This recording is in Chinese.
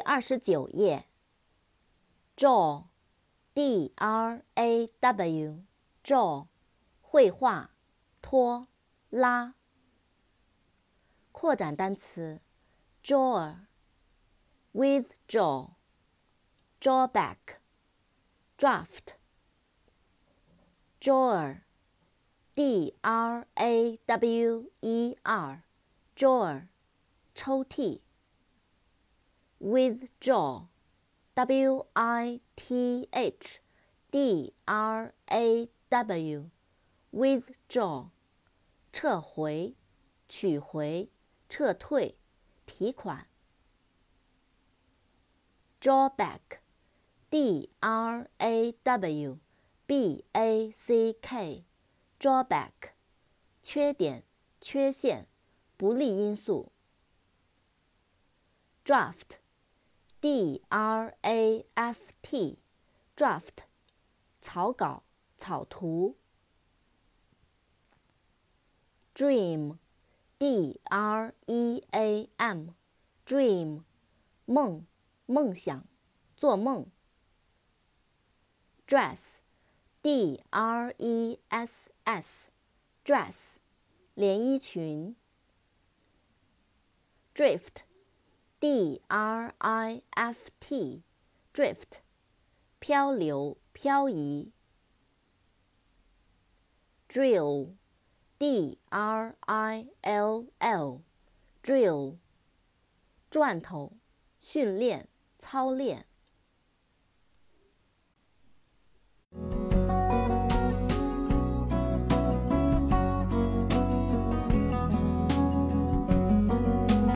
二十九页。draw，d-r-a-w，draw，绘画，拖，拉。扩展单词：drawer，withdraw，drawback，draft。drawer，d-r-a-w-e-r，drawer，抽屉。withdraw，w-i-t-h-d-r-a-w，withdraw，撤回、取回、撤退、提款。drawback，d-r-a-w-b-a-c-k，drawback，缺点、缺陷、不利因素。draft。 draft，draft，草稿、草图。dream，d-r-e-a-m，dream，梦、梦想、做梦。dress，d-r-e-s-s，dress，连衣裙。drift。drift，drift，漂流、漂移。drill，d-r-i-l-l，drill，转头、训练、操练。